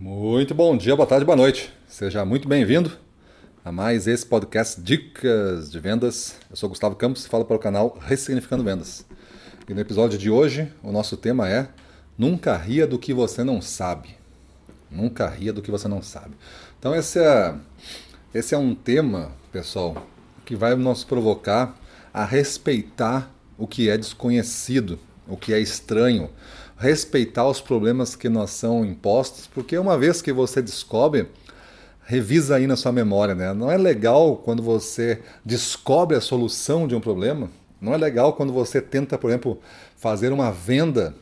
Muito bom dia, boa tarde, boa noite. Seja muito bem-vindo a mais esse podcast Dicas de Vendas. Eu sou Gustavo Campos e falo para o canal Ressignificando Vendas. E no episódio de hoje, o nosso tema é Nunca ria do que você não sabe. Nunca ria do que você não sabe. Então esse é, esse é um tema, pessoal, que vai nos provocar a respeitar o que é desconhecido, o que é estranho, respeitar os problemas que nós são impostos, porque uma vez que você descobre, revisa aí na sua memória, né? Não é legal quando você descobre a solução de um problema, não é legal quando você tenta, por exemplo, fazer uma venda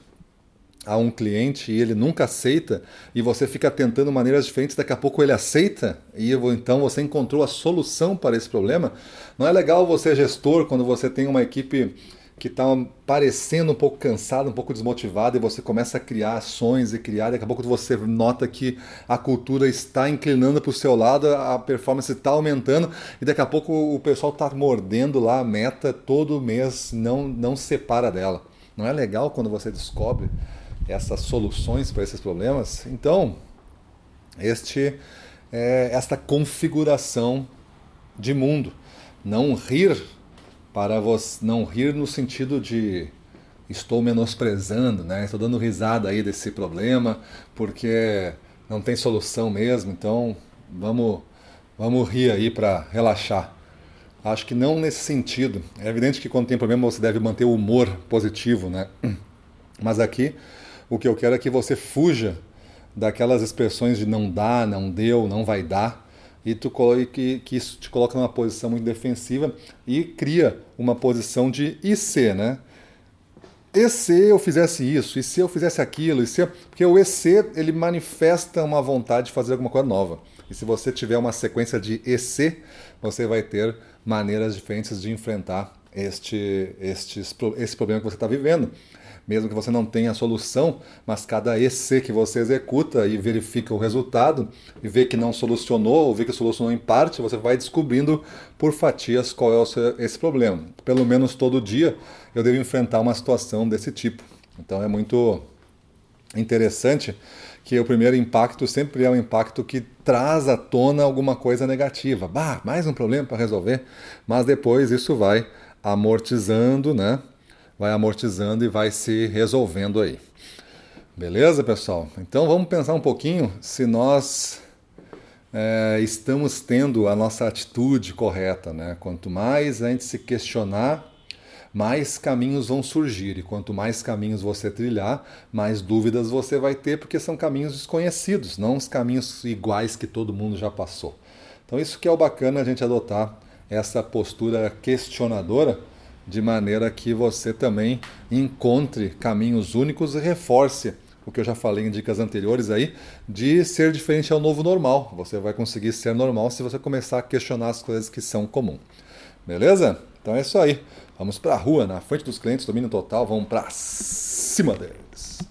a um cliente e ele nunca aceita e você fica tentando maneiras diferentes, daqui a pouco ele aceita e então você encontrou a solução para esse problema. Não é legal você gestor quando você tem uma equipe que está parecendo um pouco cansado, um pouco desmotivado, e você começa a criar ações e criar, daqui a pouco você nota que a cultura está inclinando para o seu lado, a performance está aumentando, e daqui a pouco o pessoal está mordendo lá a meta todo mês, não, não separa dela. Não é legal quando você descobre essas soluções para esses problemas? Então, este é, esta configuração de mundo. Não rir para você não rir no sentido de estou menosprezando, né? Estou dando risada aí desse problema porque não tem solução mesmo, então vamos vamos rir aí para relaxar. Acho que não nesse sentido. É evidente que quando tem problema você deve manter o humor positivo, né? Mas aqui o que eu quero é que você fuja daquelas expressões de não dá, não deu, não vai dar, e tu que, que isso te coloca numa posição muito defensiva e cria uma posição de se, né? E se eu fizesse isso? E se eu fizesse aquilo? E se... Porque o EC ele manifesta uma vontade de fazer alguma coisa nova. E se você tiver uma sequência de EC, você vai ter maneiras diferentes de enfrentar este, estes, esse problema que você está vivendo mesmo que você não tenha a solução, mas cada EC que você executa e verifica o resultado e vê que não solucionou ou vê que solucionou em parte, você vai descobrindo por fatias qual é seu, esse problema. Pelo menos todo dia eu devo enfrentar uma situação desse tipo. Então é muito interessante que o primeiro impacto sempre é um impacto que traz à tona alguma coisa negativa. Bah, mais um problema para resolver, mas depois isso vai amortizando, né? vai amortizando e vai se resolvendo aí. Beleza, pessoal? Então vamos pensar um pouquinho se nós é, estamos tendo a nossa atitude correta, né? Quanto mais a gente se questionar, mais caminhos vão surgir. E quanto mais caminhos você trilhar, mais dúvidas você vai ter, porque são caminhos desconhecidos, não os caminhos iguais que todo mundo já passou. Então, isso que é o bacana a gente adotar essa postura questionadora de maneira que você também encontre caminhos únicos e reforce o que eu já falei em dicas anteriores aí, de ser diferente ao novo normal. Você vai conseguir ser normal se você começar a questionar as coisas que são comuns. Beleza? Então é isso aí. Vamos para a rua, na frente dos clientes, domínio total, vamos para cima deles.